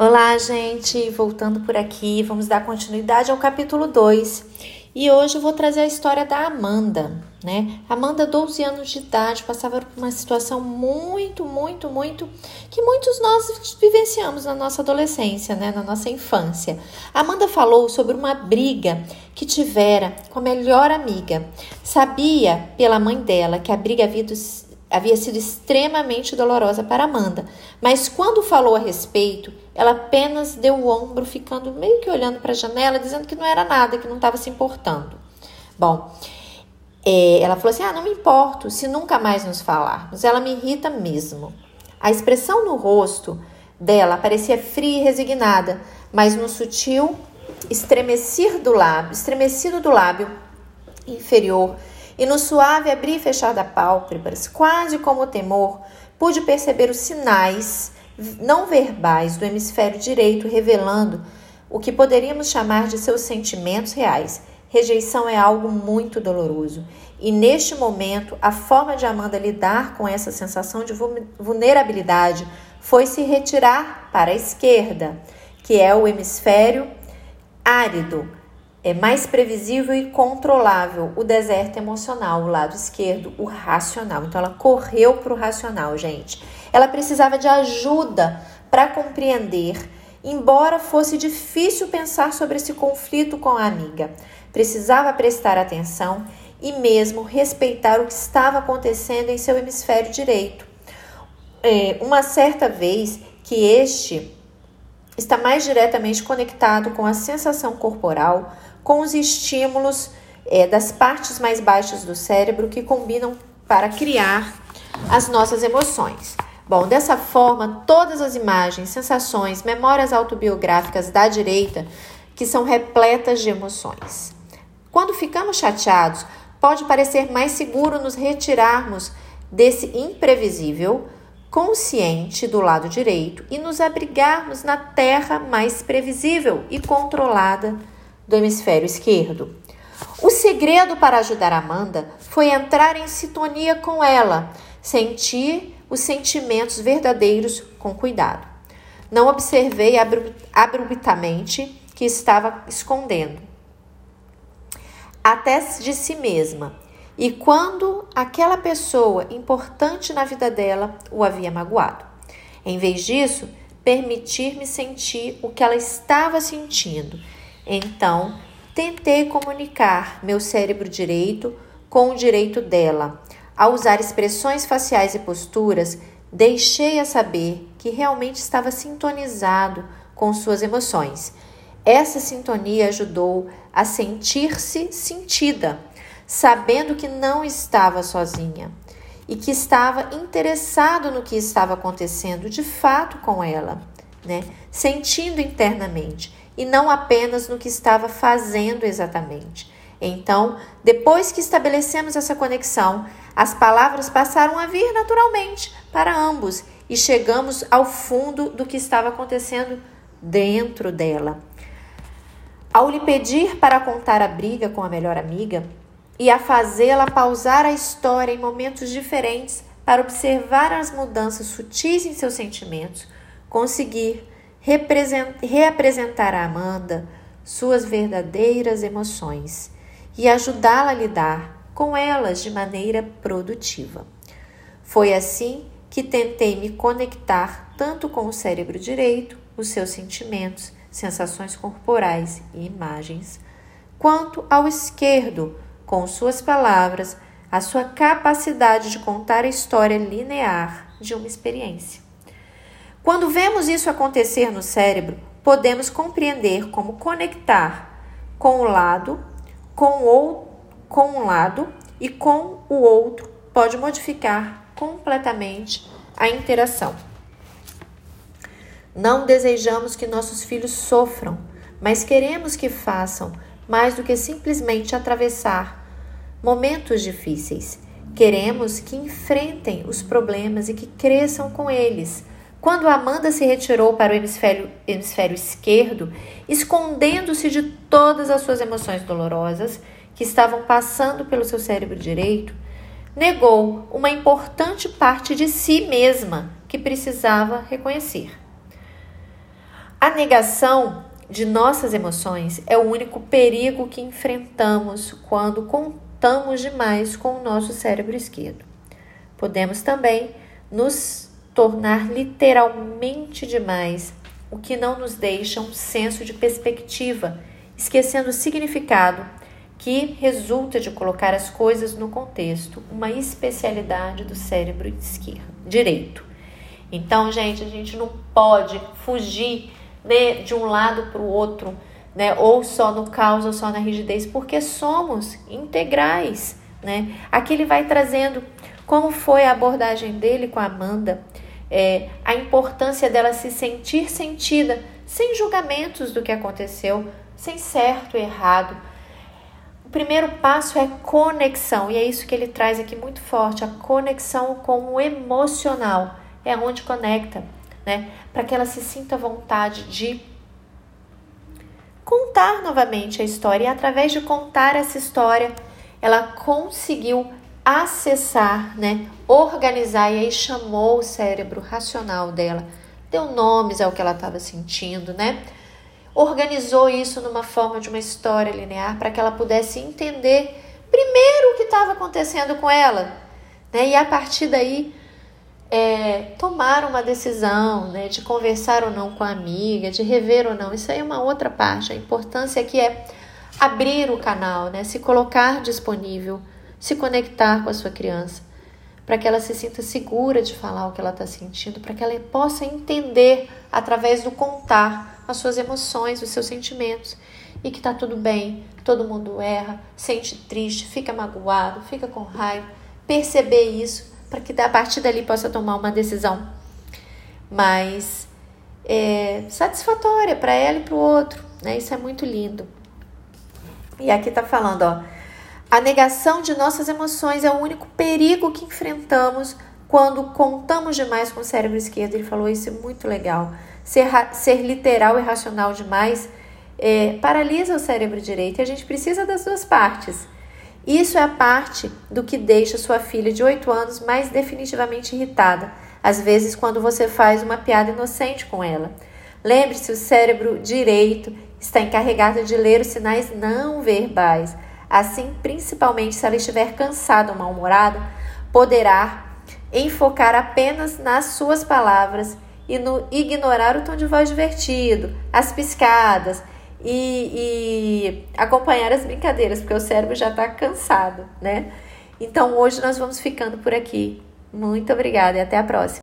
Olá, gente! Voltando por aqui, vamos dar continuidade ao capítulo 2. E hoje eu vou trazer a história da Amanda, né? Amanda, 12 anos de idade, passava por uma situação muito, muito, muito que muitos nós vivenciamos na nossa adolescência, né? Na nossa infância. Amanda falou sobre uma briga que tivera com a melhor amiga. Sabia pela mãe dela que a briga havia havia sido extremamente dolorosa para Amanda, mas quando falou a respeito, ela apenas deu o ombro, ficando meio que olhando para a janela, dizendo que não era nada, que não estava se importando. Bom, é, ela falou assim: Ah, não me importo se nunca mais nos falarmos, ela me irrita mesmo. A expressão no rosto dela parecia fria e resignada, mas no sutil estremecer do lábio, estremecido do lábio inferior e no suave abrir e fechar da pálpebras, quase como temor, pude perceber os sinais não verbais do hemisfério direito revelando o que poderíamos chamar de seus sentimentos reais. Rejeição é algo muito doloroso. E neste momento, a forma de Amanda lidar com essa sensação de vulnerabilidade foi se retirar para a esquerda, que é o hemisfério árido, é mais previsível e controlável o deserto emocional, o lado esquerdo, o racional. Então ela correu para o racional, gente. Ela precisava de ajuda para compreender, embora fosse difícil pensar sobre esse conflito com a amiga. Precisava prestar atenção e mesmo respeitar o que estava acontecendo em seu hemisfério direito. É, uma certa vez que este está mais diretamente conectado com a sensação corporal, com os estímulos é, das partes mais baixas do cérebro que combinam para criar as nossas emoções. Bom, dessa forma, todas as imagens, sensações, memórias autobiográficas da direita, que são repletas de emoções. Quando ficamos chateados, pode parecer mais seguro nos retirarmos desse imprevisível consciente do lado direito e nos abrigarmos na terra mais previsível e controlada do hemisfério esquerdo. O segredo para ajudar Amanda foi entrar em sintonia com ela, sentir os sentimentos verdadeiros com cuidado. Não observei abruptamente que estava escondendo, até de si mesma, e quando aquela pessoa importante na vida dela o havia magoado. Em vez disso, permitir-me sentir o que ela estava sentindo. Então, tentei comunicar meu cérebro direito com o direito dela. Ao usar expressões faciais e posturas, deixei-a saber que realmente estava sintonizado com suas emoções. Essa sintonia ajudou a sentir-se sentida sabendo que não estava sozinha e que estava interessado no que estava acontecendo de fato com ela, né? Sentindo internamente e não apenas no que estava fazendo exatamente. Então, depois que estabelecemos essa conexão, as palavras passaram a vir naturalmente para ambos e chegamos ao fundo do que estava acontecendo dentro dela. Ao lhe pedir para contar a briga com a melhor amiga, e a fazê-la pausar a história em momentos diferentes para observar as mudanças sutis em seus sentimentos, conseguir reapresentar a Amanda suas verdadeiras emoções e ajudá-la a lidar com elas de maneira produtiva. Foi assim que tentei me conectar tanto com o cérebro direito, os seus sentimentos, sensações corporais e imagens, quanto ao esquerdo, com suas palavras, a sua capacidade de contar a história linear de uma experiência. Quando vemos isso acontecer no cérebro, podemos compreender como conectar com o lado, com, o, com um lado e com o outro pode modificar completamente a interação. Não desejamos que nossos filhos sofram, mas queremos que façam mais do que simplesmente atravessar momentos difíceis. Queremos que enfrentem os problemas e que cresçam com eles. Quando Amanda se retirou para o hemisfério, hemisfério esquerdo, escondendo-se de todas as suas emoções dolorosas que estavam passando pelo seu cérebro direito, negou uma importante parte de si mesma que precisava reconhecer. negação de nossas emoções é o único perigo que enfrentamos quando contamos demais com o nosso cérebro esquerdo. Podemos também nos tornar literalmente demais, o que não nos deixa um senso de perspectiva, esquecendo o significado que resulta de colocar as coisas no contexto, uma especialidade do cérebro esquerdo, direito. Então, gente, a gente não pode fugir né, de um lado para o outro, né, ou só no caos ou só na rigidez, porque somos integrais. Né? Aqui ele vai trazendo como foi a abordagem dele com a Amanda, é, a importância dela se sentir sentida, sem julgamentos do que aconteceu, sem certo e errado. O primeiro passo é conexão, e é isso que ele traz aqui muito forte: a conexão com o emocional. É onde conecta né? Para que ela se sinta vontade de contar novamente a história. E através de contar essa história, ela conseguiu acessar, né? Organizar e aí chamou o cérebro racional dela, deu nomes ao que ela estava sentindo, né? Organizou isso numa forma de uma história linear para que ela pudesse entender primeiro o que estava acontecendo com ela, né? E a partir daí é, tomar uma decisão, né, de conversar ou não com a amiga, de rever ou não, isso aí é uma outra parte. A importância aqui é abrir o canal, né, se colocar disponível, se conectar com a sua criança, para que ela se sinta segura de falar o que ela está sentindo, para que ela possa entender através do contar as suas emoções, os seus sentimentos e que está tudo bem, todo mundo erra, sente triste, fica magoado, fica com raiva, perceber isso para que a partir dali possa tomar uma decisão mais é, satisfatória para ela e para o outro. Né? Isso é muito lindo. E aqui está falando, ó, a negação de nossas emoções é o único perigo que enfrentamos quando contamos demais com o cérebro esquerdo. Ele falou isso é muito legal. Ser, ser literal e racional demais é, paralisa o cérebro direito e a gente precisa das duas partes. Isso é a parte do que deixa sua filha de 8 anos mais definitivamente irritada, às vezes quando você faz uma piada inocente com ela. Lembre-se, o cérebro direito está encarregado de ler os sinais não verbais. Assim, principalmente se ela estiver cansada ou mal-humorada, poderá enfocar apenas nas suas palavras e no ignorar o tom de voz divertido, as piscadas e, e acompanhar as brincadeiras, porque o cérebro já está cansado, né? Então hoje nós vamos ficando por aqui. Muito obrigada e até a próxima.